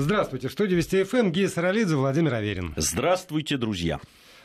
Здравствуйте. В студии Вести ФМ Гия Саралидзе, Владимир Аверин. Здравствуйте, друзья.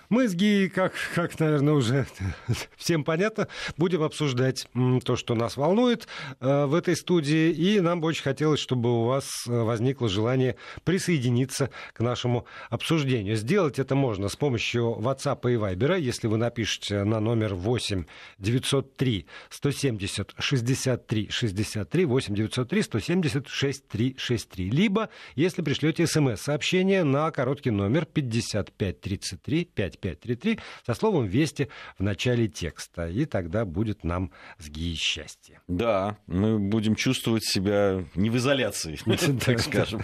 Мы с Гией, как, как, наверное, уже всем понятно, будем обсуждать то, что нас волнует э, в этой студии. И нам бы очень хотелось, чтобы у вас э, возникло желание присоединиться к нашему обсуждению. Сделать это можно с помощью WhatsApp и Viber, если вы напишете на номер 8 903 170 63 63 8 903 170 63 63. Либо, если пришлете смс-сообщение на короткий номер 5533 5 5533 со словом «Вести» в начале текста. И тогда будет нам с Гией счастье. Да, мы будем чувствовать себя не в изоляции, так скажем.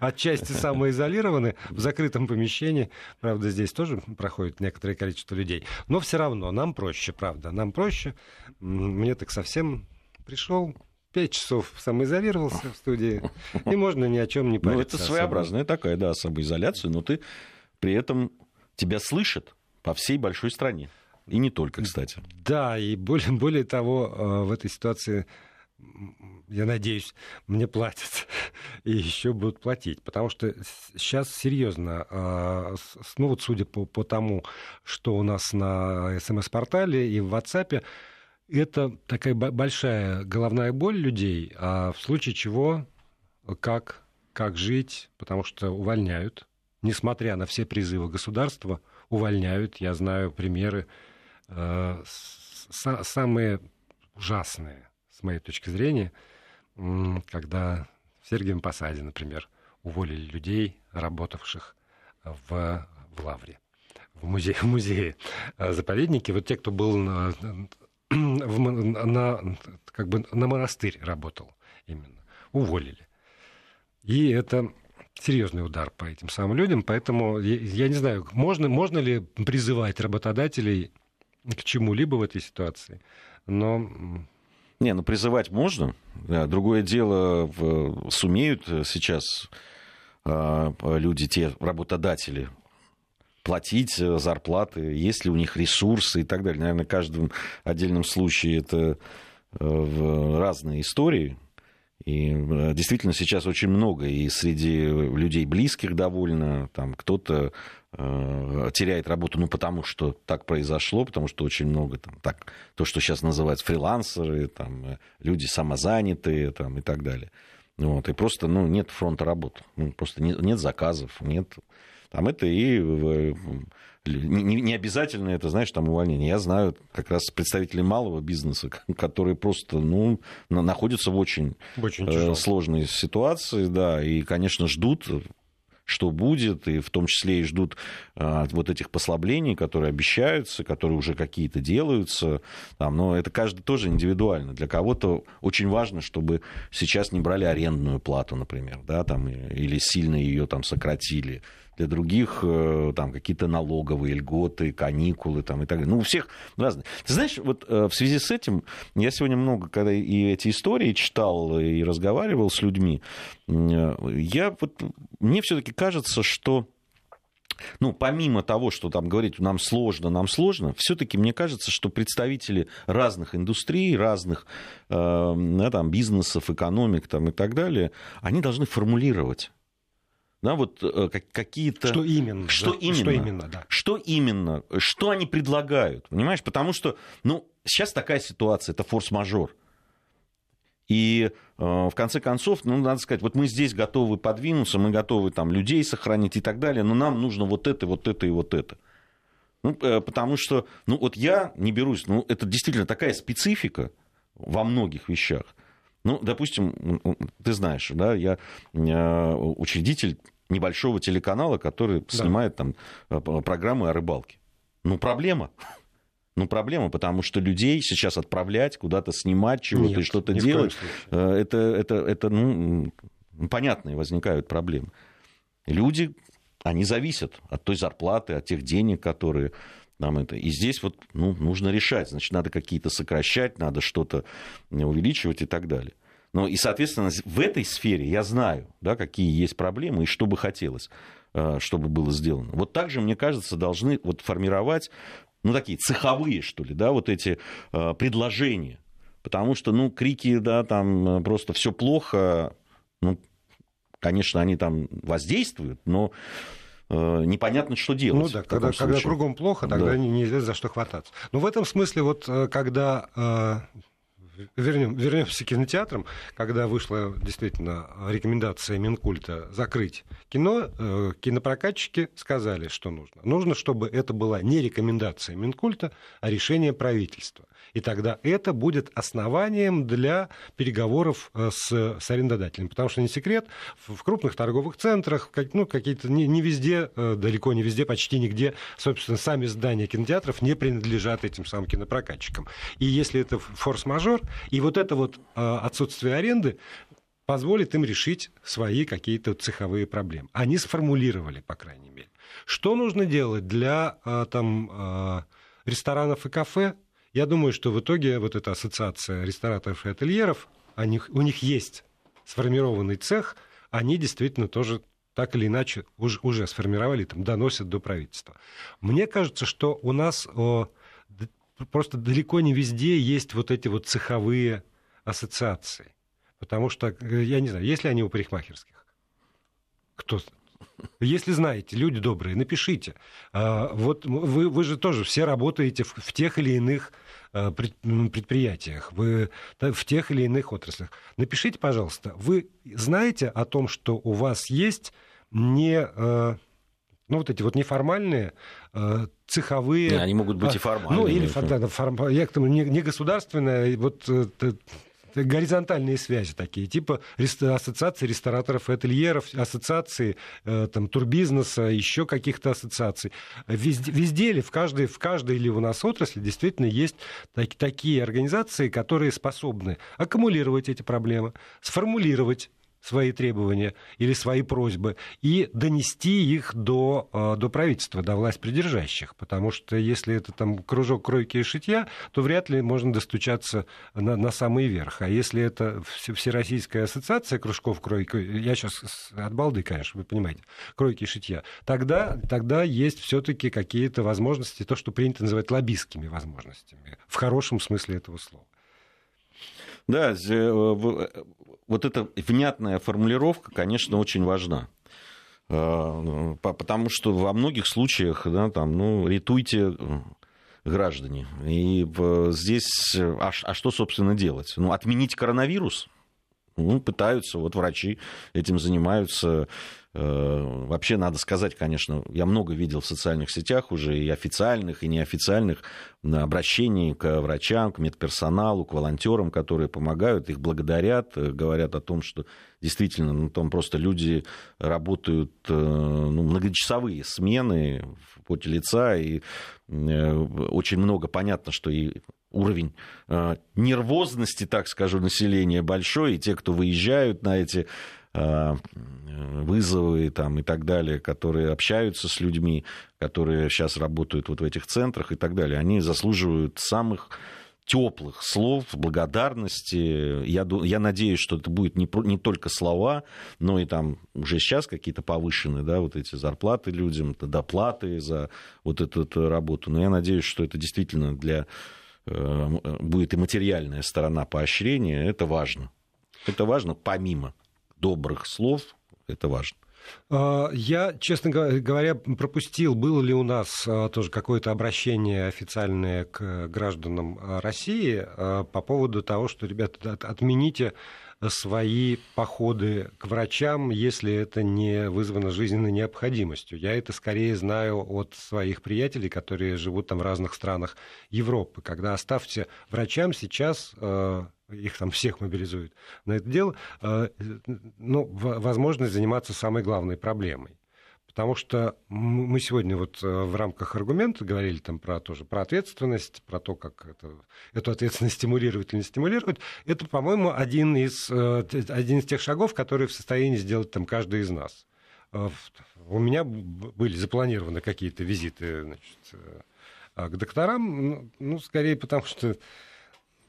Отчасти самоизолированы в закрытом помещении. Правда, здесь тоже проходит некоторое количество людей. Но все равно нам проще, правда. Нам проще. Мне так совсем пришел, пять часов самоизолировался в студии, и можно ни о чем не париться. Ну, это своеобразная такая, да, самоизоляция, но ты при этом тебя слышат по всей большой стране. И не только, кстати. Да, и более, более того, э, в этой ситуации, я надеюсь, мне платят и еще будут платить. Потому что сейчас серьезно, э, ну вот судя по, по тому, что у нас на СМС-портале и в WhatsApp, это такая большая головная боль людей, а в случае чего, как, как жить, потому что увольняют, несмотря на все призывы государства, увольняют. Я знаю примеры э, самые ужасные, с моей точки зрения, когда в Сергиевом Посаде, например, уволили людей, работавших в, в Лавре, в музее, в музее э, заповедники. Вот те, кто был на, в, на, как бы на монастырь работал именно, уволили. И это серьезный удар по этим самым людям. Поэтому я, я не знаю, можно, можно ли призывать работодателей к чему-либо в этой ситуации, но... Не, ну призывать можно. Другое дело, сумеют сейчас а, люди, те работодатели, платить зарплаты, есть ли у них ресурсы и так далее. Наверное, в каждом отдельном случае это э, разные истории. И э, действительно сейчас очень много, и среди людей близких довольно, там кто-то э, теряет работу, ну, потому что так произошло, потому что очень много, там, так, то, что сейчас называется фрилансеры, там, э, люди самозанятые, там, и так далее. Вот, и просто, ну, нет фронта работы, ну, просто нет, нет заказов, нет... Там это и не, не обязательно это, знаешь, там увольнение. Я знаю как раз представителей малого бизнеса, которые просто, ну, находятся в очень, очень э, сложной ситуации, да, и, конечно, ждут что будет, и в том числе и ждут а, вот этих послаблений, которые обещаются, которые уже какие-то делаются. Там, но это каждый тоже индивидуально. Для кого-то очень важно, чтобы сейчас не брали арендную плату, например, да, там, или сильно ее там сократили для других э, там какие-то налоговые льготы, каникулы там, и так далее. Ну, у всех разные. Ты знаешь, вот э, в связи с этим я сегодня много, когда и эти истории читал и разговаривал с людьми, э, я вот, мне все-таки кажется, что ну, помимо того, что там говорить, нам сложно, нам сложно, все-таки мне кажется, что представители разных индустрий, разных э, там, бизнесов, экономик там, и так далее, они должны формулировать да, вот э, какие-то... Что именно? Что да? именно? Что именно, да. Что именно? Что они предлагают? Понимаешь? Потому что, ну, сейчас такая ситуация, это форс-мажор. И э, в конце концов, ну, надо сказать, вот мы здесь готовы подвинуться, мы готовы там людей сохранить и так далее, но нам нужно вот это, вот это и вот это. Ну, э, потому что, ну, вот я не берусь, ну, это действительно такая специфика во многих вещах. Ну, допустим, ты знаешь, да, я э, учредитель небольшого телеканала, который да. снимает там э, программы о рыбалке. Ну, проблема. Ну, проблема, потому что людей сейчас отправлять, куда-то снимать чего-то и что-то делать, э, это, это, это ну, понятные возникают проблемы. Люди, они зависят от той зарплаты, от тех денег, которые нам это. И здесь вот ну, нужно решать. Значит, надо какие-то сокращать, надо что-то увеличивать и так далее. Ну и, соответственно, в этой сфере я знаю, да, какие есть проблемы и что бы хотелось, э, чтобы было сделано. Вот также, мне кажется, должны вот формировать, ну, такие цеховые, что ли, да, вот эти э, предложения. Потому что, ну, крики, да, там просто все плохо, ну, конечно, они там воздействуют, но э, непонятно, что делать. Ну да, когда, когда кругом плохо, тогда да. нельзя за что хвататься. Но в этом смысле, вот э, когда вернем, вернемся к кинотеатрам, когда вышла действительно рекомендация Минкульта закрыть кино, э, кинопрокатчики сказали, что нужно. Нужно, чтобы это была не рекомендация Минкульта, а решение правительства. И тогда это будет основанием для переговоров э, с, с арендодателем. Потому что не секрет, в, крупных торговых центрах, ну, какие-то не, не везде, э, далеко не везде, почти нигде, собственно, сами здания кинотеатров не принадлежат этим самым кинопрокатчикам. И если это форс-мажор, и вот это вот э, отсутствие аренды позволит им решить свои какие-то цеховые проблемы. Они сформулировали, по крайней мере. Что нужно делать для там, ресторанов и кафе? Я думаю, что в итоге вот эта ассоциация рестораторов и ательеров, они, у них есть сформированный цех, они действительно тоже так или иначе уже, уже сформировали, там, доносят до правительства. Мне кажется, что у нас о, просто далеко не везде есть вот эти вот цеховые ассоциации. Потому что, э, я не знаю, есть ли они у парикмахерских? Кто если знаете, люди добрые, напишите. А, вот вы, вы же тоже все работаете в, в тех или иных а, предприятиях, вы в тех или иных отраслях. Напишите, пожалуйста, вы знаете о том, что у вас есть не а, ну, вот эти вот неформальные цеховые... Они могут быть и формальные. Ну, или да, форм, я к тому, не, не государственное, вот э, горизонтальные связи такие, типа ассоциации рестораторов и ательеров, ассоциации э, там, турбизнеса, еще каких-то ассоциаций. Везде, везде ли, в каждой, в каждой ли у нас отрасли действительно есть так, такие организации, которые способны аккумулировать эти проблемы, сформулировать свои требования или свои просьбы и донести их до, э, до правительства, до власть придержащих. Потому что если это там кружок кройки и шитья, то вряд ли можно достучаться на, на самый верх. А если это Всероссийская ассоциация кружков кройки, я сейчас от балды, конечно, вы понимаете, кройки и шитья, тогда, тогда есть все-таки какие-то возможности, то, что принято называть лоббистскими возможностями, в хорошем смысле этого слова. Да, э, вот эта внятная формулировка, конечно, очень важна. Э, потому что во многих случаях, да, там, ну, ретуйте э, граждане. И здесь, а, а что, собственно, делать? Ну, отменить коронавирус? Ну, пытаются, вот врачи этим занимаются. Э, вообще, надо сказать, конечно, я много видел в социальных сетях уже и официальных, и неофициальных обращений к врачам, к медперсоналу, к волонтерам, которые помогают, их благодарят, э, говорят о том, что действительно, ну, там просто люди работают э, ну, многочасовые смены в поте лица, и очень много понятно, что и уровень нервозности, так скажу, населения большой, и те, кто выезжают на эти вызовы там, и так далее, которые общаются с людьми, которые сейчас работают вот в этих центрах и так далее, они заслуживают самых теплых слов, благодарности. Я, я надеюсь, что это будет не, не только слова, но и там уже сейчас какие-то повышенные, да, вот эти зарплаты людям, доплаты за вот эту, эту работу. Но я надеюсь, что это действительно для э, будет и материальная сторона поощрения. Это важно. Это важно помимо добрых слов, это важно. А, я, честно говоря, пропустил, было ли у нас а, тоже какое-то обращение официальное к гражданам а, России по поводу того, что, ребята, отмените свои походы к врачам, если это не вызвано жизненной необходимостью. Я это скорее знаю от своих приятелей, которые живут там в разных странах Европы. Когда оставьте врачам сейчас их там всех мобилизуют на это дело, э, ну, возможность заниматься самой главной проблемой. Потому что мы сегодня вот э, в рамках аргумента говорили там про, тоже, про ответственность, про то, как это, эту ответственность стимулировать или не стимулировать. Это, по-моему, один из, э, один из тех шагов, которые в состоянии сделать там каждый из нас. У меня были запланированы какие-то визиты значит, к докторам, ну, ну, скорее потому что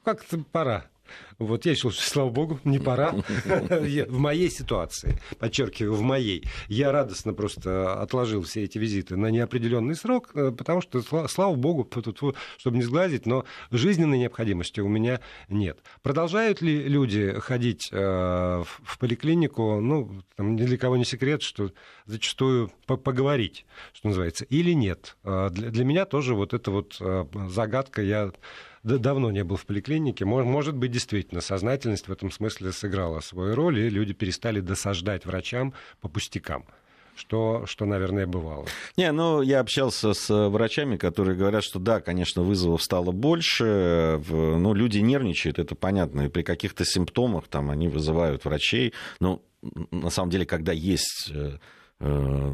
как-то пора Вот я решил, что, слава богу, не пора. В моей ситуации, подчеркиваю, в моей, я радостно просто отложил все эти визиты на неопределенный срок, э, потому что, слава богу, чтобы не сглазить, но жизненной необходимости у меня нет. Продолжают ли люди ходить э, в поликлинику? Ну, там, ни для кого не секрет, что зачастую поговорить, что называется, или нет. Э, для меня тоже вот эта вот загадка, я давно не был в поликлинике. Может быть, действительно, сознательность в этом смысле сыграла свою роль, и люди перестали досаждать врачам по пустякам что, что, наверное, бывало. Не, ну, я общался с врачами, которые говорят, что да, конечно, вызовов стало больше, ну, люди нервничают, это понятно, и при каких-то симптомах там они вызывают врачей, но на самом деле, когда есть э, э,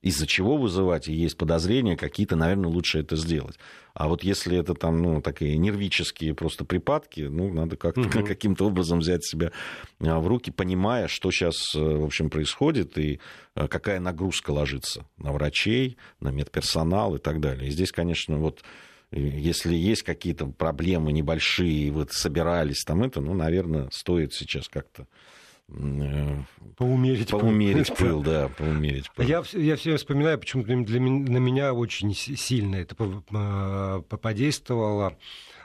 из-за чего вызывать, и есть подозрения какие-то, наверное, лучше это сделать. А вот если это там, ну, такие нервические просто припадки, ну, надо как-то угу. каким-то образом взять себя а, в руки, понимая, что сейчас, э, в общем, происходит и э, какая нагрузка ложится на врачей, на медперсонал и так далее. И здесь, конечно, вот если есть какие-то проблемы небольшие, вы собирались там это, ну, наверное, стоит сейчас как-то Э, поумерить, поумерить пыл. да, поумерить пыл. Я, я все вспоминаю, почему-то для, на меня очень сильно это э, подействовало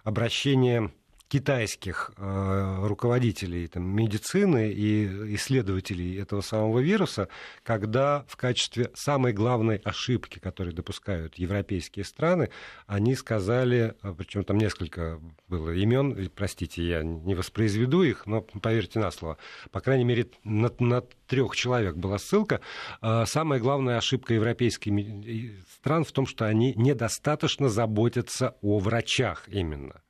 обращение китайских э, руководителей там, медицины и исследователей этого самого вируса, когда в качестве самой главной ошибки, которую допускают европейские страны, они сказали, а, причем там несколько было имен, простите, я не воспроизведу их, но поверьте на слово, по крайней мере, на, на трех человек была ссылка. Э, самая главная ошибка европейских стран в том, что они недостаточно заботятся о врачах именно.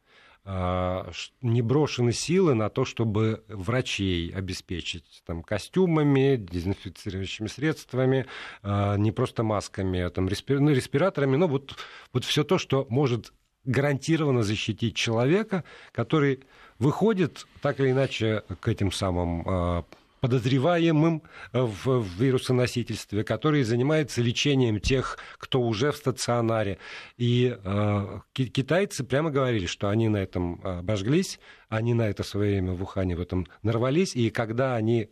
А, не брошены силы на то, чтобы врачей обеспечить там, костюмами, дезинфицирующими средствами, а, не просто масками, а там, ну, респираторами, но вот, вот все то, что может гарантированно защитить человека, который выходит так или иначе к этим самым подозреваемым э, в вирусоносительстве, который занимается лечением тех, кто уже в стационаре. И э, китайцы прямо говорили, что они на этом э, обожглись, они на это в свое время в Ухане в этом нарвались, и когда они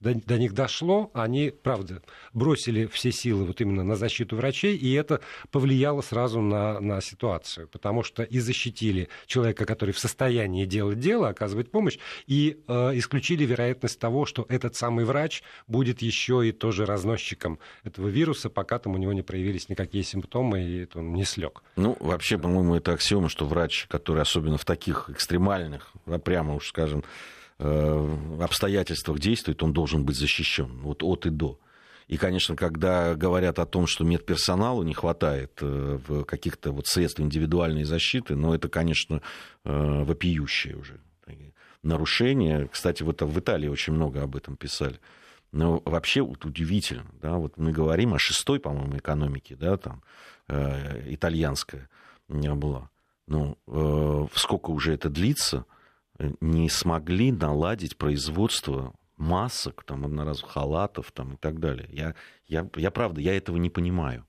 до, до них дошло, они, правда, бросили все силы вот именно на защиту врачей, и это повлияло сразу на, на ситуацию, потому что и защитили человека, который в состоянии делать дело, оказывать помощь, и э, исключили вероятность того, что этот самый врач будет еще и тоже разносчиком этого вируса, пока там у него не проявились никакие симптомы, и он не слег. Ну, вообще, по-моему, это аксиома, что врач, который особенно в таких экстремальных, прямо уж скажем, обстоятельствах действует, он должен быть защищен вот от и до. И, конечно, когда говорят о том, что медперсоналу не хватает э, каких-то вот средств индивидуальной защиты, но ну, это, конечно, э, вопиющее уже нарушение. Кстати, вот в Италии очень много об этом писали. Но вообще вот удивительно, да, вот мы говорим о шестой, по-моему, экономике, да, там, э, итальянская была. Ну, э, сколько уже это длится – не смогли наладить производство масок, там, одноразовых халатов там, и так далее. Я, я, я правда, я этого не понимаю.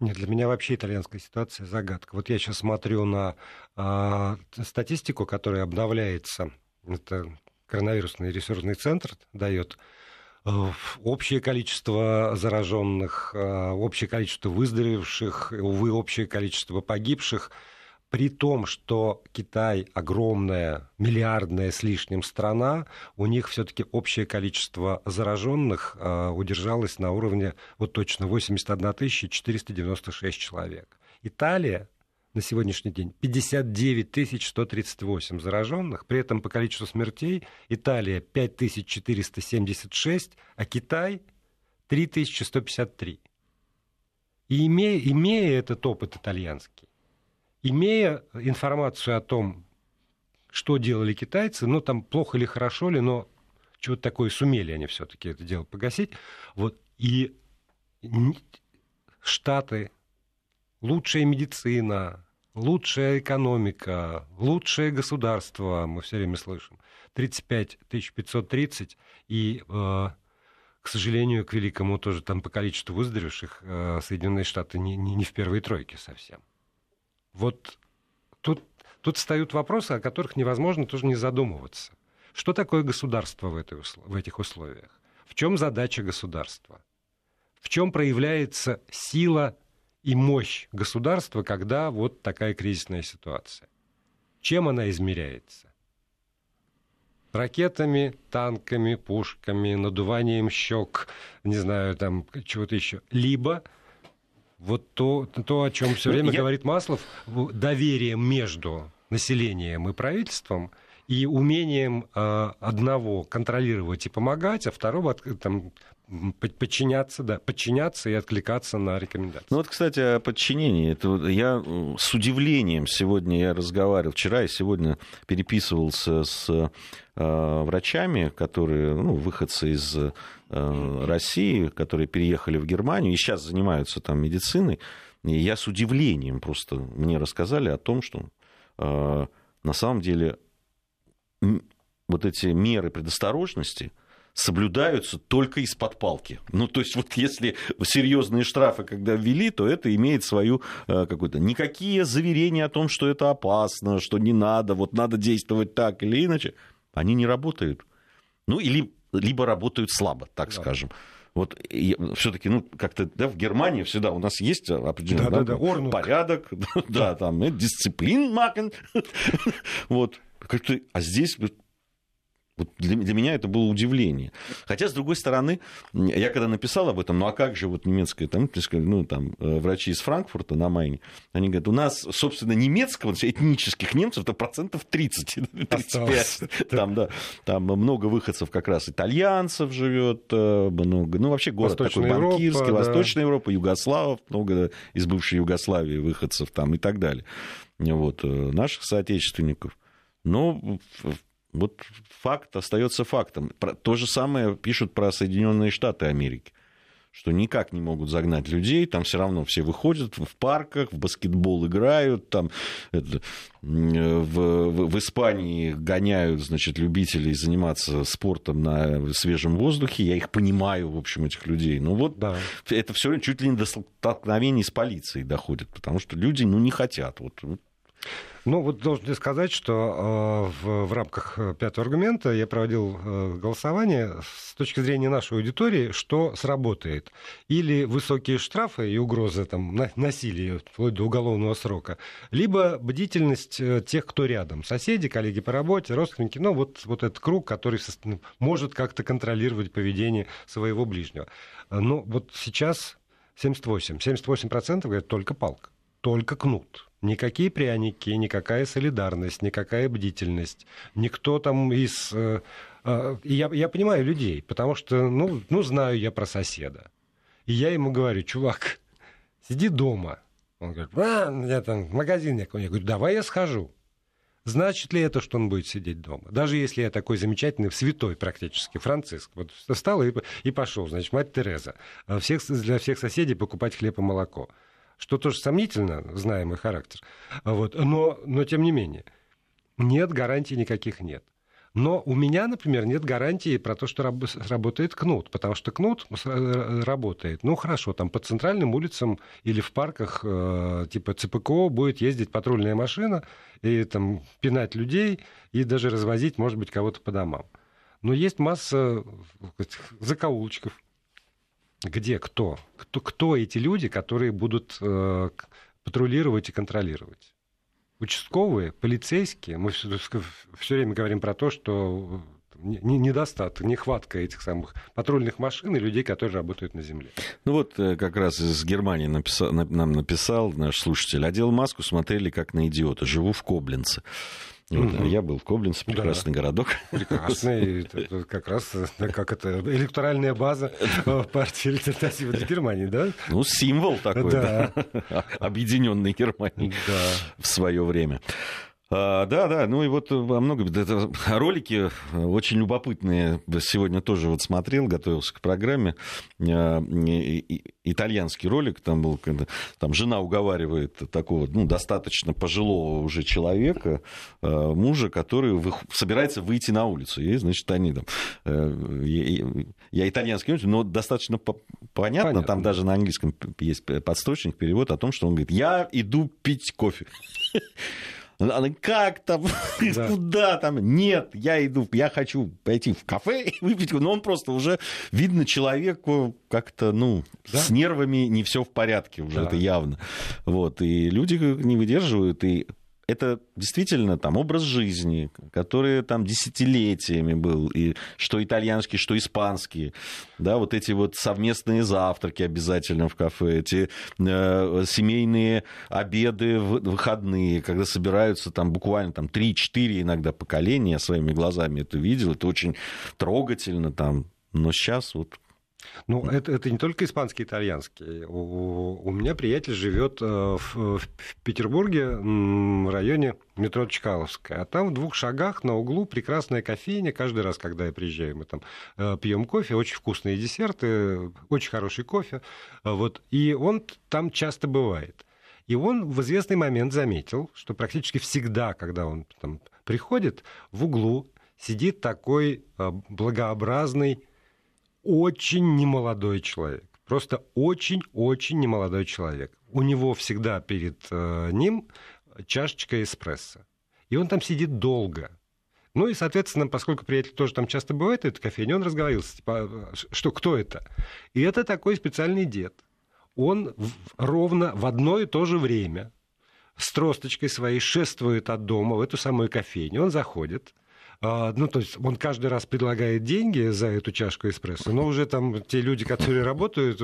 Нет, для меня вообще итальянская ситуация загадка. Вот я сейчас смотрю на э, статистику, которая обновляется. Это коронавирусный ресурсный центр дает э, общее количество зараженных, э, общее количество выздоровевших, увы, общее количество погибших – при том, что Китай огромная, миллиардная с лишним страна, у них все-таки общее количество зараженных э, удержалось на уровне вот точно 81 496 человек. Италия на сегодняшний день 59 138 зараженных, при этом по количеству смертей Италия 5476, а Китай 3153. И имея, имея этот опыт итальянский, имея информацию о том, что делали китайцы, ну, там плохо или хорошо ли, но чего-то такое сумели они все-таки это дело погасить. Вот, и Штаты, лучшая медицина, лучшая экономика, лучшее государство, мы все время слышим, 35 530, и, э, к сожалению, к великому тоже там по количеству выздоровевших э, Соединенные Штаты не, не, не в первой тройке совсем. Вот тут Тут встают вопросы, о которых невозможно тоже не задумываться. Что такое государство в, этой, в этих условиях? В чем задача государства? В чем проявляется сила и мощь государства, когда вот такая кризисная ситуация? Чем она измеряется? Ракетами, танками, пушками, надуванием щек, не знаю, там чего-то еще. Либо вот то, то о чем все ну, время Я... говорит Маслов, доверие между населением и правительством и умением э, одного контролировать и помогать, а второго там, подчиняться, да, подчиняться и откликаться на рекомендации. Ну вот, кстати, о подчинении. Это я с удивлением сегодня я разговаривал, вчера и сегодня переписывался с э, врачами, которые, ну, выходцы из э, России, которые переехали в Германию и сейчас занимаются там медициной. И я с удивлением просто мне рассказали о том, что э, на самом деле вот эти меры предосторожности соблюдаются только из-под палки. Ну, то есть, вот если серьезные штрафы, когда ввели, то это имеет свою э, какую-то... Никакие заверения о том, что это опасно, что не надо, вот надо действовать так или иначе, они не работают. Ну, или либо работают слабо, так да. скажем. Вот все-таки, ну, как-то да, в Германии всегда у нас есть определенный да, да, да, порядок, да, там, э, дисциплин макен. вот. А здесь вот для, для меня это было удивление. Хотя, с другой стороны, я когда написал об этом, ну а как же вот немецкая, там, ну, там э, врачи из Франкфурта на Майне, они говорят, у нас, собственно, немецкого, этнических немцев, это процентов 30, 35. Там, да, там много выходцев как раз итальянцев живет, э, много, ну вообще город Восточная такой банкирский, Европа, Восточная да. Европа, Югославов, много из бывшей Югославии выходцев там и так далее. Вот, э, наших соотечественников. Но вот факт остается фактом. То же самое пишут про Соединенные Штаты Америки что никак не могут загнать людей, там все равно все выходят в парках, в баскетбол играют, там это, в, в, в Испании гоняют, значит, любителей заниматься спортом на свежем воздухе, я их понимаю, в общем, этих людей, но вот да. это все чуть ли не до столкновений с полицией доходит, потому что люди, ну, не хотят, вот, ну, вот должен сказать, что э, в, в рамках э, пятого аргумента я проводил э, голосование с точки зрения нашей аудитории, что сработает. Или высокие штрафы и угрозы там, на, насилия вплоть до уголовного срока, либо бдительность э, тех, кто рядом. Соседи, коллеги по работе, родственники, ну, вот, вот этот круг, который может как-то контролировать поведение своего ближнего. Но вот сейчас 78, 78% говорят только палка, только кнут Никакие пряники, никакая солидарность, никакая бдительность. Никто там из... Э, э, я, я понимаю людей, потому что, ну, ну, знаю я про соседа. И я ему говорю, чувак, сиди дома. Он говорит, а, я там магазин некий. Я говорю, давай я схожу. Значит ли это, что он будет сидеть дома? Даже если я такой замечательный, святой практически, Франциск. Вот встал и, и пошел, значит, мать Тереза. Всех, для всех соседей покупать хлеб и молоко что тоже сомнительно, зная мой характер. Вот. Но, но тем не менее, нет гарантий никаких нет. Но у меня, например, нет гарантии про то, что работает кнут, потому что кнут работает. Ну, хорошо, там по центральным улицам или в парках э, типа ЦПКО будет ездить патрульная машина и там пинать людей и даже развозить, может быть, кого-то по домам. Но есть масса закоулочков, где кто? Кто, кто эти люди, которые будут э, патрулировать и контролировать? Участковые, полицейские. Мы все, все время говорим про то, что недостаток, нехватка этих самых патрульных машин и людей, которые работают на земле. Ну вот э, как раз из Германии написал, нам написал наш слушатель. Одел маску, смотрели как на идиота. Живу в Коблинце. Вот, угу. Я был в Коблинце, прекрасный да. городок. Прекрасный, как раз как это электоральная база партии альтернативы для Германии, да? Ну, символ такой, да. Объединенной Германии в свое время. А, да, да, ну и вот во многом это ролики очень любопытные. Сегодня тоже вот смотрел, готовился к программе. А, итальянский ролик там был, когда там жена уговаривает такого, ну, достаточно пожилого уже человека, а, мужа, который собирается выйти на улицу. И, значит, они там... Э, я итальянский, но достаточно понятно, понятно, там даже на английском есть подстрочник, перевод о том, что он говорит, я иду пить кофе. Она как там, да. куда там? Нет, я иду, я хочу пойти в кафе и выпить. Но он просто уже, видно, человеку как-то, ну, да? с нервами не все в порядке уже, да. это явно. Вот, и люди не выдерживают, и это действительно там образ жизни, который там десятилетиями был, и что итальянский, что испанский, да, вот эти вот совместные завтраки обязательно в кафе, эти э, семейные обеды в выходные, когда собираются там буквально там 3-4 иногда поколения, я своими глазами это видел, это очень трогательно там, но сейчас вот ну, это, это не только испанский, итальянский. У, у меня приятель живет э, в, в Петербурге, в районе метро Чкаловская. А там в двух шагах на углу прекрасная кофейня. Каждый раз, когда я приезжаю, мы там э, пьем кофе, очень вкусные десерты, очень хороший кофе. Вот. И он там часто бывает. И он в известный момент заметил, что практически всегда, когда он там приходит, в углу сидит такой э, благообразный очень немолодой человек. Просто очень-очень немолодой человек. У него всегда перед э, ним чашечка эспрессо. И он там сидит долго. Ну и, соответственно, поскольку приятель тоже там часто бывает, в этой кофейне, он разговаривался, типа, «А, что, кто это? И это такой специальный дед. Он в, ровно в одно и то же время с тросточкой своей шествует от дома в эту самую кофейню. Он заходит, а, ну, то есть он каждый раз предлагает деньги за эту чашку эспрессо, но уже там те люди, которые работают,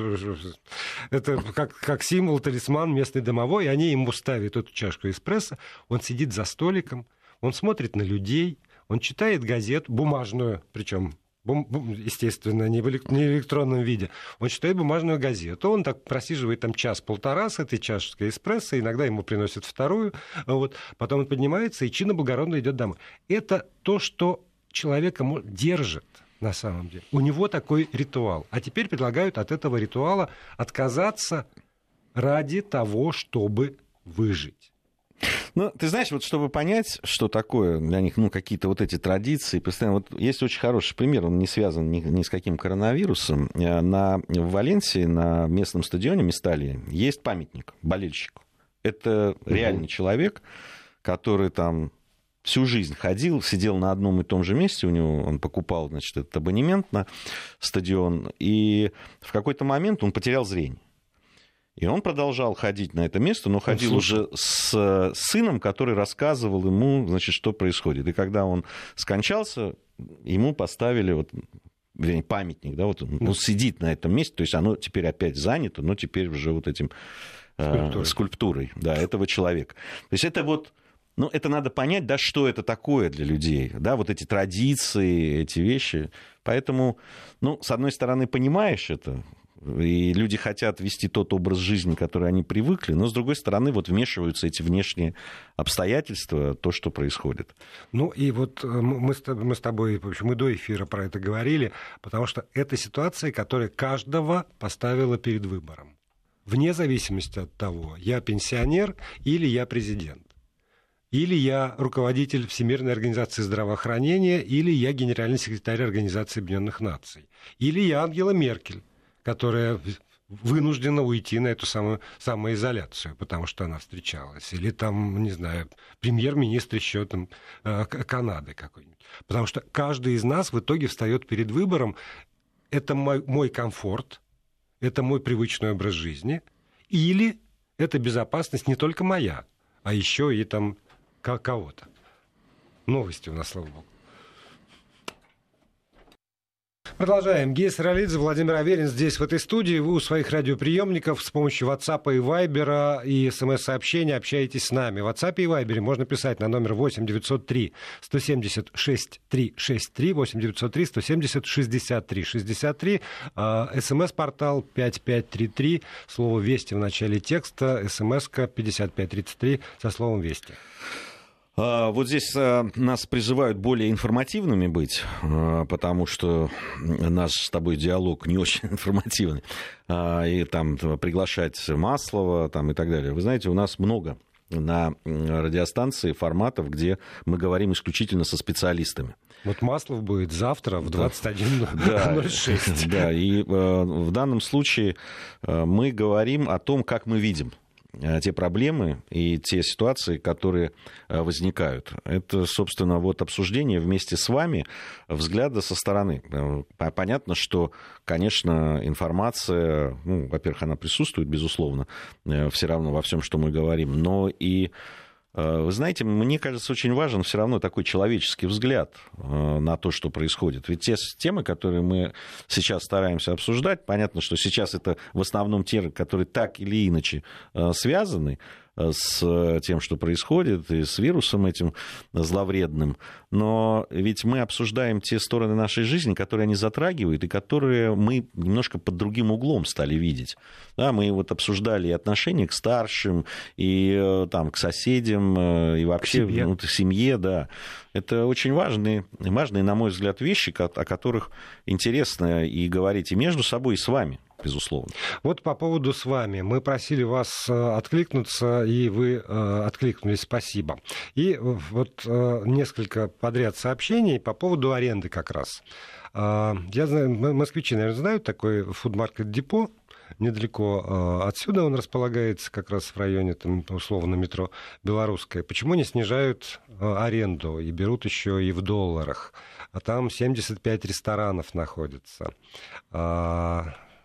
это как, как символ, талисман местный домовой, они ему ставят эту чашку эспрессо, он сидит за столиком, он смотрит на людей, он читает газету, бумажную, причем естественно, не в электронном виде, он читает бумажную газету, он так просиживает там час-полтора с этой чашечкой эспрессо, иногда ему приносят вторую, вот, потом он поднимается и чинно-благородно идет домой. Это то, что человека держит на самом деле. У него такой ритуал. А теперь предлагают от этого ритуала отказаться ради того, чтобы выжить. Ну, ты знаешь, вот чтобы понять, что такое для них, ну, какие-то вот эти традиции, постоянно, вот есть очень хороший пример, он не связан ни, ни с каким коронавирусом. Э, на, в Валенсии, на местном стадионе Месталии, есть памятник болельщику. Это угу. реальный человек, который там всю жизнь ходил, сидел на одном и том же месте, у него он покупал, значит, этот абонемент на стадион, и в какой-то момент он потерял зрение. И он продолжал ходить на это место, но ходил уже с сыном, который рассказывал ему, значит, что происходит. И когда он скончался, ему поставили вот вернее, памятник, да, вот он ну, сидит на этом месте, то есть оно теперь опять занято, но теперь уже вот этим э, скульптурой, скульптурой да, этого человека. То есть это вот, ну, это надо понять, да, что это такое для людей, да, вот эти традиции, эти вещи. Поэтому, ну, с одной стороны, понимаешь это, и люди хотят вести тот образ жизни, который они привыкли, но, с другой стороны, вот вмешиваются эти внешние обстоятельства, то, что происходит. Ну, и вот э, мы с, мы с тобой, в общем, мы до эфира про это говорили, потому что это ситуация, которая каждого поставила перед выбором. Вне зависимости от того, я пенсионер или я президент. Или я руководитель Всемирной организации здравоохранения, или я генеральный секретарь Организации Объединенных Наций. Или я Ангела Меркель которая вынуждена уйти на эту самую самоизоляцию, потому что она встречалась. Или там, не знаю, премьер-министр еще там э, Канады какой-нибудь. Потому что каждый из нас в итоге встает перед выбором. Это мой, мой комфорт, это мой привычный образ жизни, или это безопасность не только моя, а еще и там кого-то. Новости у нас, слава богу. Продолжаем. Гея Саралидзе, Владимир Аверин здесь, в этой студии. Вы у своих радиоприемников с помощью WhatsApp и Viber и смс-сообщения общаетесь с нами. В WhatsApp и Viber можно писать на номер 8 903 176 363 8 903 170 63 63. СМС-портал 5533. Слово «Вести» в начале текста. СМС-ка 5533 со словом «Вести». А, вот здесь а, нас призывают более информативными быть, а, потому что наш с тобой диалог не очень информативный. И там приглашать Маслова там, и так далее. Вы знаете, у нас много на радиостанции форматов, где мы говорим исключительно со специалистами. Вот Маслов будет завтра в 21.06. Да, да, и в данном случае мы говорим о том, как мы видим те проблемы и те ситуации, которые возникают. Это, собственно, вот обсуждение вместе с вами взгляда со стороны. Понятно, что, конечно, информация, ну, во-первых, она присутствует, безусловно, все равно во всем, что мы говорим, но и Э, вы знаете, мне кажется, очень важен все равно такой человеческий взгляд э, на то, что происходит. Ведь те темы, которые мы сейчас стараемся обсуждать, понятно, что сейчас это в основном те, которые так или иначе э, связаны, с тем, что происходит, и с вирусом этим зловредным. Но ведь мы обсуждаем те стороны нашей жизни, которые они затрагивают, и которые мы немножко под другим углом стали видеть. Да, мы вот обсуждали и отношения к старшим, и э, там, к соседям, э, и вообще к семье. Ну, к семье, да. Это очень важные, важные, на мой взгляд, вещи, о которых интересно и говорить и между собой, и с вами безусловно. Вот по поводу с вами. Мы просили вас э, откликнуться, и вы э, откликнулись. Спасибо. И вот э, несколько подряд сообщений по поводу аренды как раз. Я знаю, москвичи, наверное, знают такой фудмаркет Депо, недалеко отсюда он располагается, как раз в районе, там, условно, метро Белорусская. Почему не снижают аренду и берут еще и в долларах? А там 75 ресторанов находится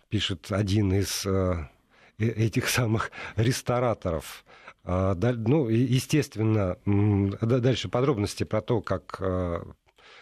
пишет один из э, э, этих самых рестораторов. А, ну, естественно, дальше подробности про то, как э,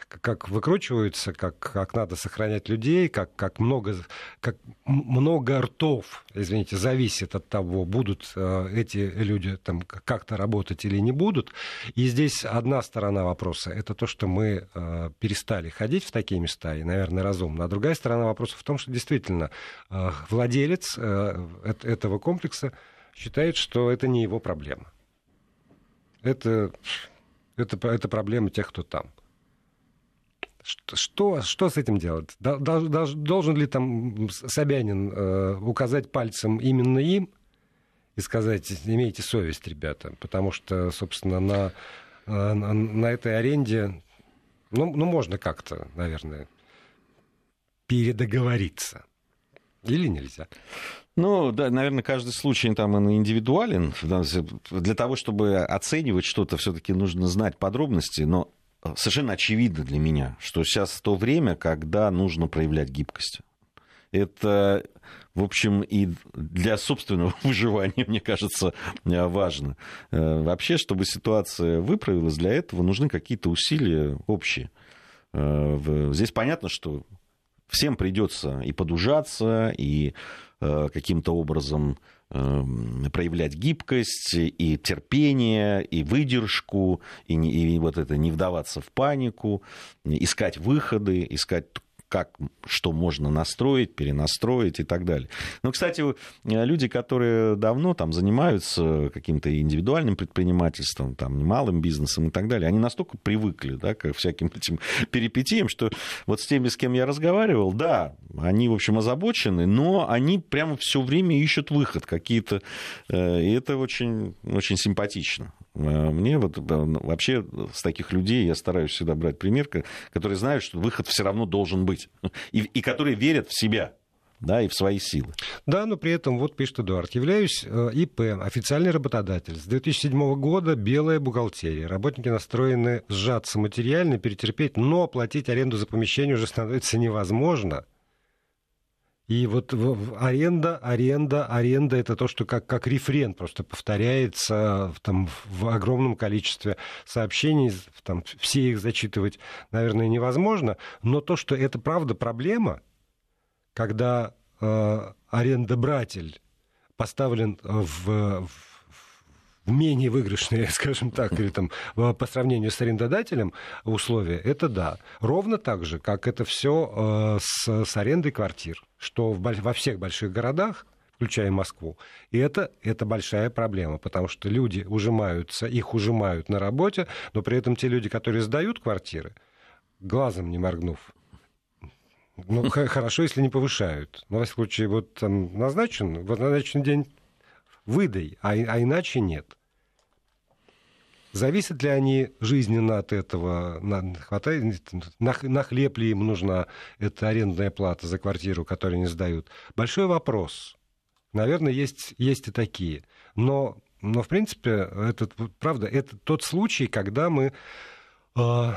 как выкручиваются, как, как надо сохранять людей, как, как, много, как много ртов, извините, зависит от того, будут э, эти люди там как-то работать или не будут. И здесь одна сторона вопроса – это то, что мы э, перестали ходить в такие места, и, наверное, разумно. А другая сторона вопроса в том, что действительно э, владелец этого комплекса считает, что это не его проблема. Это, это, это проблема тех, кто там. Что, что с этим делать? Должен ли там Собянин э, указать пальцем именно им и сказать, имейте совесть, ребята, потому что, собственно, на, э, на, на этой аренде, ну, ну, можно как-то, наверное, передоговориться. Или нельзя? Ну, да, наверное, каждый случай там он индивидуален. Для того, чтобы оценивать что-то, все-таки нужно знать подробности, но совершенно очевидно для меня, что сейчас то время, когда нужно проявлять гибкость. Это, в общем, и для собственного выживания, мне кажется, важно. Э, вообще, чтобы ситуация выправилась, для этого нужны какие-то усилия общие. Э, здесь понятно, что всем придется и подужаться, и э, каким-то образом проявлять гибкость и терпение, и выдержку, и, и вот это не вдаваться в панику, искать выходы, искать как, что можно настроить, перенастроить и так далее. Но, кстати, э, люди, которые давно там занимаются каким-то индивидуальным предпринимательством, там, немалым бизнесом и так далее, они настолько привыкли да, к всяким этим перипетиям, что вот с теми, с кем я разговаривал, да, они, в общем, озабочены, но они прямо все время ищут выход какие-то, э, и это очень, очень симпатично. Э, мне вот вообще с таких людей я стараюсь всегда брать пример, которые знают, что выход все равно должен быть, и, и которые верят в себя да, и в свои силы. Да, но при этом, вот пишет Эдуард, являюсь э, ИП, официальный работодатель. С 2007 года белая бухгалтерия. Работники настроены сжаться материально, перетерпеть, но оплатить аренду за помещение уже становится невозможно. И вот аренда, аренда, аренда это то, что как, как рефрен просто повторяется там, в огромном количестве сообщений, там, все их зачитывать, наверное, невозможно, но то, что это правда проблема, когда э, арендобратель поставлен в, в менее выигрышные, скажем так, или там по сравнению с арендодателем условия, это да. Ровно так же, как это все э, с, с арендой квартир, что в, во всех больших городах включая Москву. И это, это большая проблема, потому что люди ужимаются, их ужимают на работе, но при этом те люди, которые сдают квартиры, глазом не моргнув, ну, хорошо, если не повышают. Но, во всяком случае, вот там назначен, вот назначен день выдай, а, а иначе нет. Зависят ли они жизненно от этого? На, хватает, на, на хлеб ли им нужна эта арендная плата за квартиру, которую они сдают? Большой вопрос. Наверное, есть, есть и такие. Но, но в принципе, это, правда, это тот случай, когда мы э,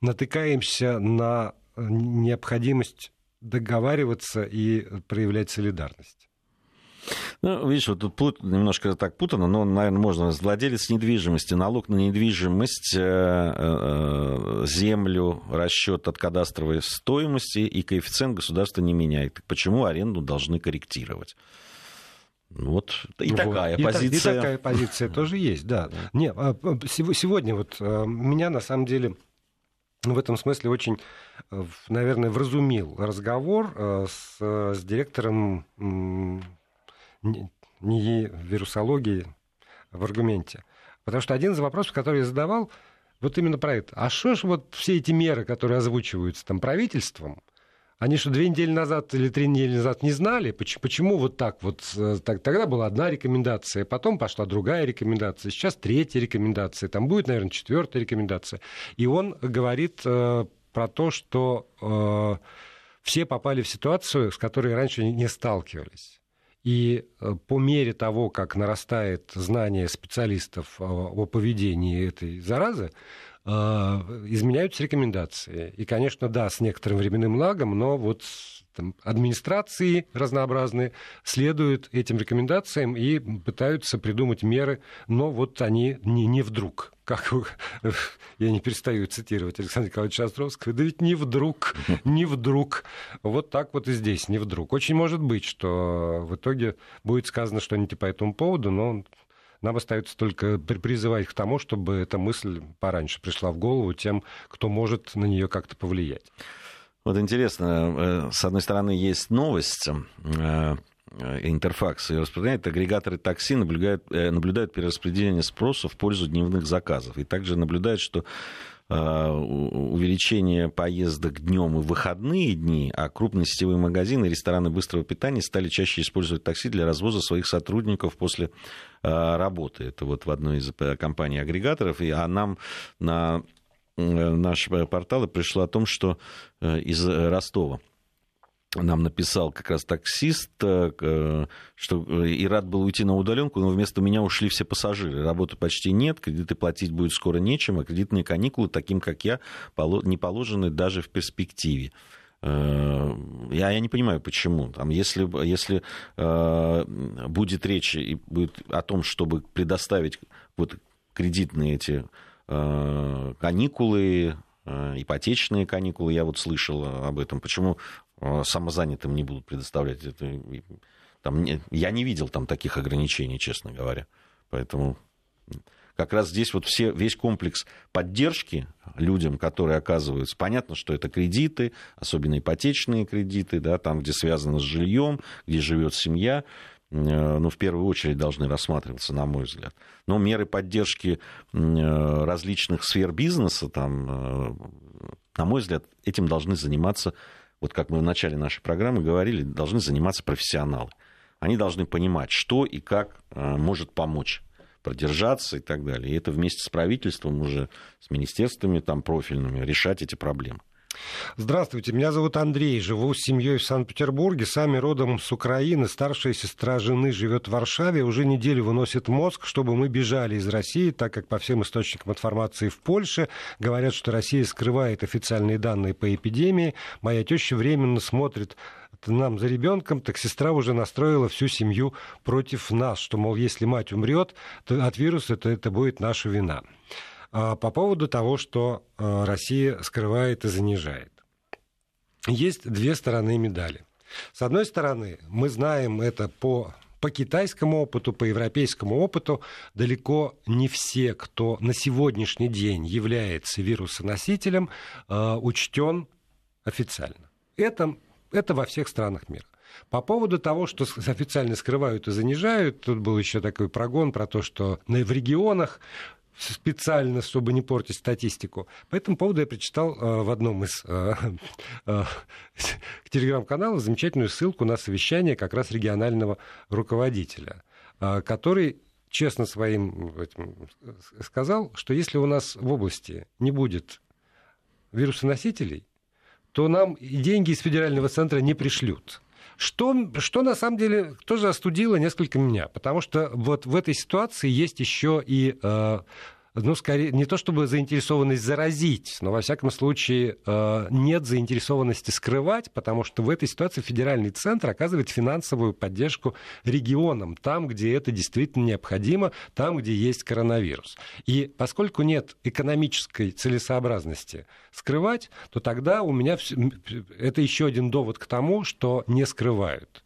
натыкаемся на необходимость договариваться и проявлять солидарность. Ну, видишь, вот тут пут, немножко так путано, но, наверное, можно. Владелец недвижимости, налог на недвижимость, э, э, землю, расчет от кадастровой стоимости и коэффициент государство не меняет. Почему аренду должны корректировать? Вот и вот. такая и позиция. и такая позиция тоже есть, да. Не, а, а, сегодня вот э, меня на самом деле в этом смысле очень, наверное, вразумил разговор с, с директором не вирусологии в аргументе. Потому что один из вопросов, который я задавал, вот именно про это. А что ж вот все эти меры, которые озвучиваются там правительством, они что, две недели назад или три недели назад не знали? Почему, почему вот так вот? Э, так, тогда была одна рекомендация, потом пошла другая рекомендация, сейчас третья рекомендация, там будет, наверное, четвертая рекомендация. И он говорит э, про то, что э, все попали в ситуацию, с которой раньше не сталкивались. И э, по мере того, как нарастает знание специалистов о поведении этой заразы, э, изменяются рекомендации. И, конечно, да, с некоторым временным лагом, но вот там, администрации разнообразные следуют этим рекомендациям и пытаются придумать меры, но вот они не, не вдруг. Как я не перестаю цитировать Александра Николаевича Островского, да ведь не вдруг, не вдруг. Вот так вот и здесь, не вдруг. Очень может быть, что в итоге будет сказано что-нибудь по этому поводу, но нам остается только призывать к тому, чтобы эта мысль пораньше пришла в голову тем, кто может на нее как-то повлиять. Вот интересно, э, с одной стороны, есть новость, э, Интерфакс ее распространяет, агрегаторы такси наблюдают, э, наблюдают перераспределение спроса в пользу дневных заказов. И также наблюдают, что увеличение поездок днем и выходные дни, а крупные сетевые магазины и рестораны быстрого питания стали чаще использовать такси для развоза своих сотрудников после работы. Это вот в одной из компаний агрегаторов. И, а нам на Э, наш портал и пришло о том, что э, из Ростова нам написал как раз таксист, э, что и рад был уйти на удаленку, но вместо меня ушли все пассажиры. Работы почти нет, кредиты платить будет скоро нечем, а кредитные каникулы, таким как я, не положены даже в перспективе. Я, я не понимаю, почему. Там, если если э, будет речь и будет о том, чтобы предоставить вот кредитные эти Э, каникулы, э, ипотечные каникулы, я вот слышал об этом. Почему э, самозанятым не будут предоставлять это? Там, я не видел там таких ограничений, честно говоря. Поэтому как раз здесь вот все, весь комплекс поддержки людям, которые оказываются, понятно, что это кредиты, особенно ипотечные кредиты, да, там, где связано с жильем, где живет семья, Э, ну, в первую очередь должны рассматриваться, на мой взгляд. Но меры поддержки э, различных сфер бизнеса, там, э, на мой взгляд, этим должны заниматься, вот как мы в начале нашей программы говорили, должны заниматься профессионалы. Они должны понимать, что и как может помочь продержаться и так далее. И это вместе с правительством уже, с министерствами там профильными решать эти проблемы. Здравствуйте, меня зовут Андрей, живу с семьей в Санкт-Петербурге, сами родом с Украины, старшая сестра жены живет в Варшаве, уже неделю выносит мозг, чтобы мы бежали из России, так как по всем источникам информации в Польше говорят, что Россия скрывает официальные данные по эпидемии. Моя теща временно смотрит нам за ребенком, так сестра уже настроила всю семью против нас, что, мол, если мать умрет, то от вируса, то это будет наша вина. А, по поводу того, что а, Россия скрывает и занижает. Есть две стороны медали. С одной стороны, мы знаем это по по китайскому опыту, по европейскому опыту, далеко не все, кто на сегодняшний день является вирусоносителем, а, учтен официально. Это, это во всех странах мира. По поводу того, что официально скрывают и занижают, тут был еще такой прогон про то, что в регионах специально, чтобы не портить статистику. По этому поводу я прочитал э, в одном из э, э, телеграм-каналов замечательную ссылку на совещание как раз регионального руководителя, который честно своим этим сказал, что если у нас в области не будет вирусоносителей, то нам деньги из федерального центра не пришлют. Что, что на самом деле тоже остудило несколько меня, потому что вот в этой ситуации есть еще и э, ну, скорее, не то чтобы заинтересованность заразить, но, во всяком случае, э, нет заинтересованности скрывать, потому что в этой ситуации федеральный центр оказывает финансовую поддержку регионам, там, где это действительно необходимо, там, где есть коронавирус. И поскольку нет экономической целесообразности скрывать, то тогда у меня это еще один довод к тому, что не скрывают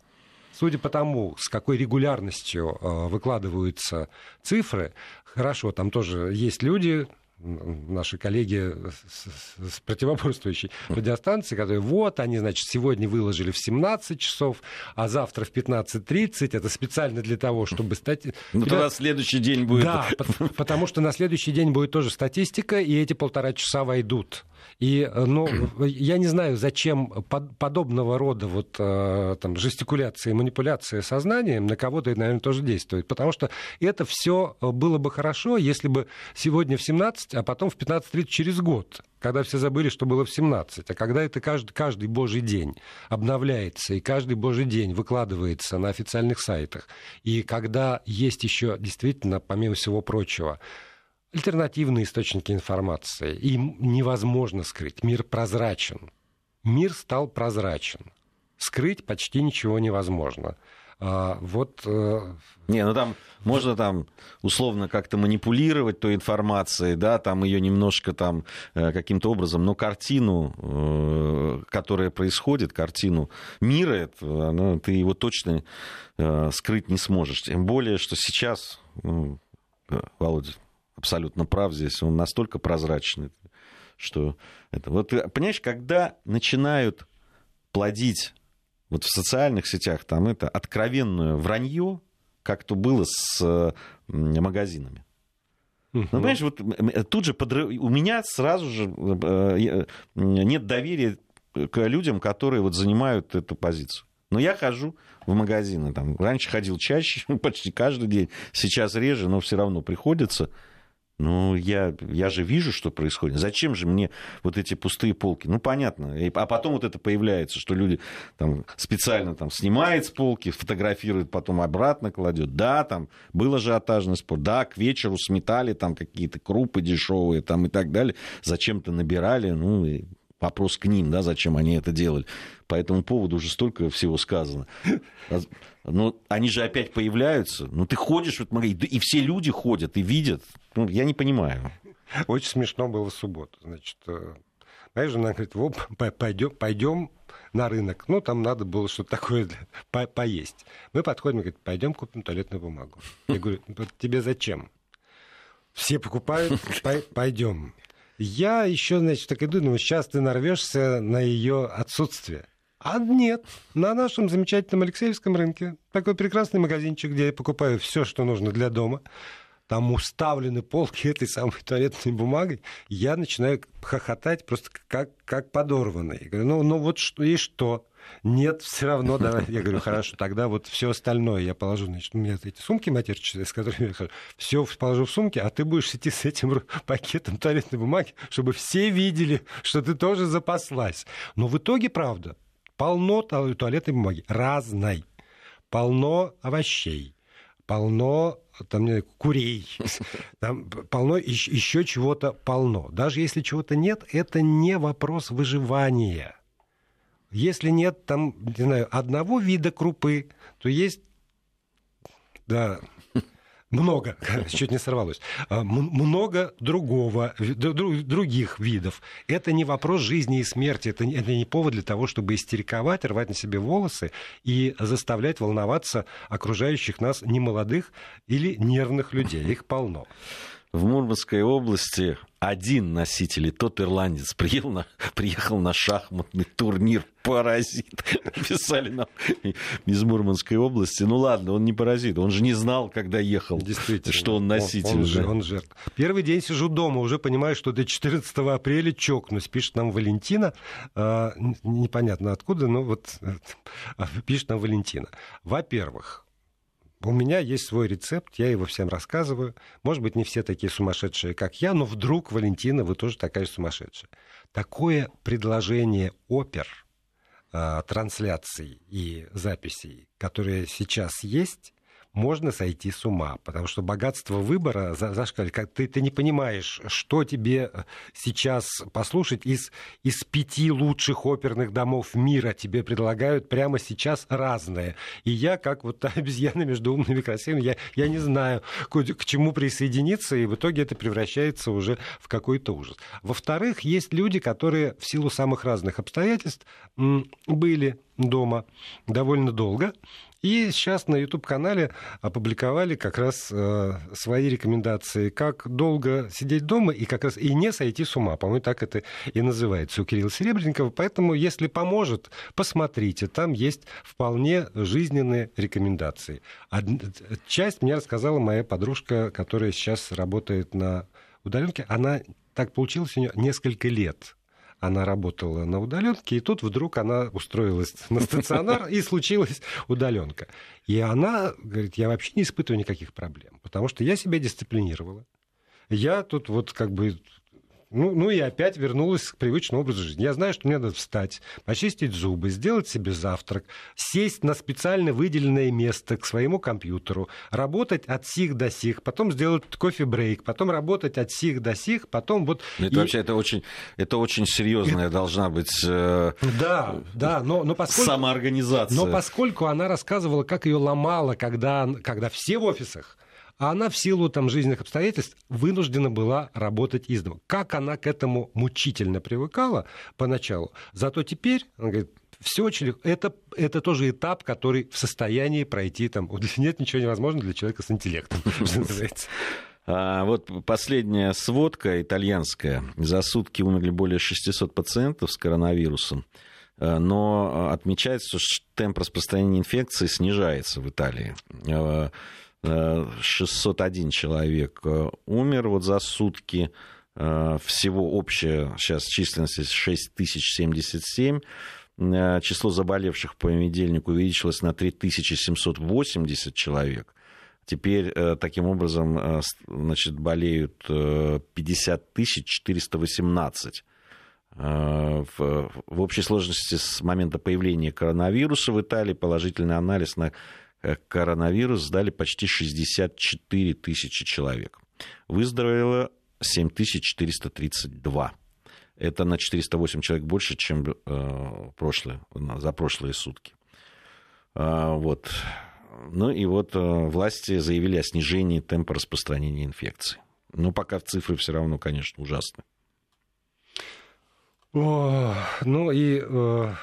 судя по тому, с какой регулярностью э, выкладываются цифры, хорошо, там тоже есть люди, наши коллеги с, противоборствующей радиостанции, которые вот, они, значит, сегодня выложили в 17 часов, а завтра в 15.30. Это специально для того, чтобы стать... Ну, тогда следующий день будет... Да, потому что на следующий день будет тоже статистика, и эти полтора часа войдут и, э, ну, я не знаю, зачем подобного рода вот э, там жестикуляции, манипуляции сознанием на кого-то, наверное, тоже действует. Потому что это все было бы хорошо, если бы сегодня в 17, а потом в 15.30 через год когда все забыли, что было в 17, а когда это каждый, каждый божий день обновляется, и каждый божий день выкладывается на официальных сайтах, и когда есть еще действительно, помимо всего прочего, альтернативные источники информации. Им невозможно скрыть. Мир прозрачен. Мир стал прозрачен. Скрыть почти ничего невозможно. А, вот... Э, Не, ну там можно там условно как-то манипулировать той информацией, да, там ее немножко там э, каким-то образом, но картину, э, которая происходит, картину мира, это, она, ты его точно скрыть не сможешь. Тем более, что сейчас, ну, Володя, абсолютно прав здесь, он настолько прозрачный, что это... Вот, понимаешь, когда начинают плодить вот в социальных сетях там это откровенное вранье, как то было с магазинами. Ну, понимаешь, вот тут же подрыв... у меня сразу же э, нет доверия к людям, которые вот занимают эту позицию. Но я хожу в магазины. Там, раньше ходил чаще, почти каждый день. Сейчас реже, но все равно приходится. Ну, я, я же вижу, что происходит. Зачем же мне вот эти пустые полки? Ну, понятно. А потом вот это появляется, что люди там специально там снимают с полки, фотографируют, потом обратно кладет. Да, там был ажиотажный спор. Да, к вечеру сметали там какие-то крупы дешевые там и так далее. Зачем-то набирали. Ну, и вопрос к ним, да, зачем они это делали. По этому поводу уже столько всего сказано. Но они же опять появляются. Ну, ты ходишь в этот магазин, и все люди ходят и видят. Ну, я не понимаю. Очень смешно было в субботу. Значит, э, моя жена говорит, вот, пойдем, пойдем на рынок. Ну, там надо было что-то такое по поесть. Мы подходим и говорим, пойдем купим туалетную бумагу. Я говорю, тебе зачем? Все покупают, пойдем. Я еще, значит, так иду, думаю, сейчас ты нарвешься на ее отсутствие. А нет, на нашем замечательном Алексеевском рынке такой прекрасный магазинчик, где я покупаю все, что нужно для дома. Там уставлены полки этой самой туалетной бумагой. Я начинаю хохотать просто как, как подорванный. Я говорю, ну, ну вот что, и что? Нет, все равно, давай. Я говорю, хорошо, тогда вот все остальное я положу, значит, у меня эти сумки матерчатые, с которыми я хожу, все положу в сумки, а ты будешь идти с этим пакетом туалетной бумаги, чтобы все видели, что ты тоже запаслась. Но в итоге, правда, полно туалетной бумаги, разной, полно овощей, полно там, не знаю, курей, там полно еще чего-то полно. Даже если чего-то нет, это не вопрос выживания. Если нет там, не знаю, одного вида крупы, то есть да, много, чуть не сорвалось, а, много другого, других видов. Это не вопрос жизни и смерти, это, не повод для того, чтобы истериковать, рвать на себе волосы и заставлять волноваться окружающих нас немолодых или нервных людей. Их полно в Мурманской области один носитель, и тот ирландец, приехал на, приехал на шахматный турнир паразит. Писали нам из Мурманской области. Ну ладно, он не паразит, он же не знал, когда ехал, что он носитель. Он, он, же, он жертв. Первый день сижу дома, уже понимаю, что до 14 апреля чокнусь. Пишет нам Валентина, э, непонятно откуда, но вот э, пишет нам Валентина. Во-первых, у меня есть свой рецепт, я его всем рассказываю. Может быть, не все такие сумасшедшие, как я, но вдруг, Валентина, вы тоже такая сумасшедшая. Такое предложение опер э, трансляций и записей, которые сейчас есть, можно сойти с ума, потому что богатство выбора зашкаливает. Как ты, ты не понимаешь, что тебе э, сейчас послушать из, из пяти лучших оперных домов мира тебе предлагают прямо сейчас разное. И я, как вот та обезьяна между умными и красивыми, я, я не знаю, к, к чему присоединиться, и в итоге это превращается уже в какой-то ужас. Во-вторых, есть люди, которые в силу самых разных обстоятельств были дома довольно долго, и сейчас на YouTube-канале опубликовали как раз э, свои рекомендации, как долго сидеть дома и как раз и не сойти с ума. По-моему, так это и называется у Кирилла Серебренникова. Поэтому, если поможет, посмотрите. Там есть вполне жизненные рекомендации. Часть мне рассказала моя подружка, которая сейчас работает на удаленке. Она так получилось у нее несколько лет она работала на удаленке, и тут вдруг она устроилась на стационар, и случилась удаленка. И она говорит, я вообще не испытываю никаких проблем, потому что я себя дисциплинировала. Я тут вот как бы ну, ну и опять вернулась к привычному образу жизни. Я знаю, что мне надо встать, почистить зубы, сделать себе завтрак, сесть на специально выделенное место к своему компьютеру, работать от сих до сих, потом сделать кофе-брейк, потом работать от сих до сих, потом вот... Ну, это и... вообще это очень, это очень серьезная должна быть... Э... Да, да, но, но поскольку... Самоорганизация. Но поскольку она рассказывала, как ее ломала, когда, когда все в офисах, а она в силу там, жизненных обстоятельств вынуждена была работать из дома. Как она к этому мучительно привыкала поначалу. Зато теперь, она говорит, все очень это, это тоже этап, который в состоянии пройти там. Нет ничего невозможного для человека с интеллектом, что называется. А вот последняя сводка итальянская. За сутки умерли более 600 пациентов с коронавирусом. А, но отмечается, что темп распространения инфекции снижается в Италии. А, 601 человек э, умер вот за сутки. Э, всего общая сейчас численность 6077. Э, число заболевших по понедельнику увеличилось на 3780 человек. Теперь таким образом значит, болеют 50 418 в, в общей сложности с момента появления коронавируса в Италии положительный анализ на коронавирус сдали почти 64 тысячи человек. Выздоровело 7432. Это на 408 человек больше, чем э, прошлые, за прошлые сутки. А, вот. Ну и вот э, власти заявили о снижении темпа распространения инфекции. Но пока цифры все равно, конечно, ужасны. О, ну и э,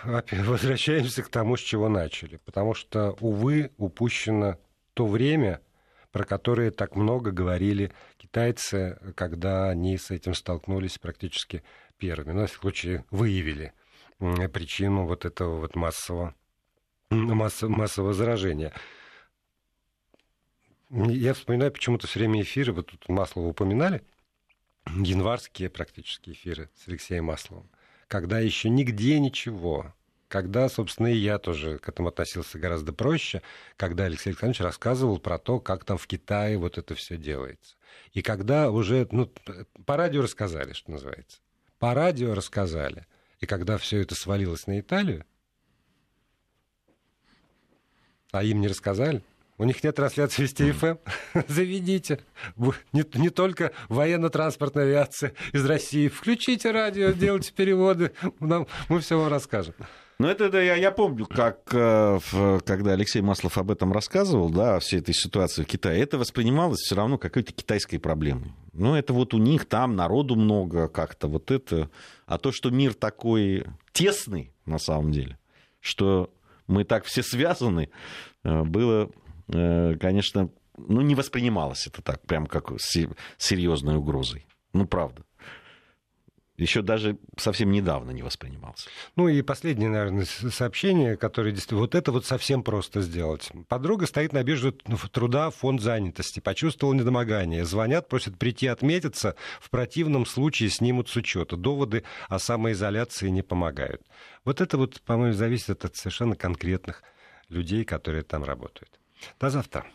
возвращаемся к тому, с чего начали. Потому что, увы, упущено то время, про которое так много говорили китайцы, когда они с этим столкнулись практически первыми. Ну, в случае выявили причину вот этого вот массового, массового, массового заражения. Я вспоминаю почему-то все время эфиры, вот тут Маслова упоминали, январские практически эфиры с Алексеем Масловым когда еще нигде ничего, когда, собственно, и я тоже к этому относился гораздо проще, когда Алексей Александрович рассказывал про то, как там в Китае вот это все делается. И когда уже, ну, по радио рассказали, что называется. По радио рассказали. И когда все это свалилось на Италию, а им не рассказали, у них нет трансляции Вести ФМ. Заведите. Не, не только военно-транспортная авиация из России. Включите радио, делайте переводы. Нам, мы все вам расскажем. Ну, это, это я, я помню, как э, когда Алексей Маслов об этом рассказывал, да, о всей этой ситуации в Китае, это воспринималось все равно какой-то китайской проблемой. Ну, это вот у них там народу много, как-то вот это. А то, что мир такой тесный, на самом деле, что мы так все связаны, э, было конечно, ну, не воспринималось это так, прям как серьезной угрозой. Ну, правда. Еще даже совсем недавно не воспринимался. Ну и последнее, наверное, сообщение, которое действительно... Вот это вот совсем просто сделать. Подруга стоит на бирже труда фонд занятости. Почувствовал недомогание. Звонят, просят прийти отметиться. В противном случае снимут с учета. Доводы о самоизоляции не помогают. Вот это вот, по-моему, зависит от совершенно конкретных людей, которые там работают. До завтра.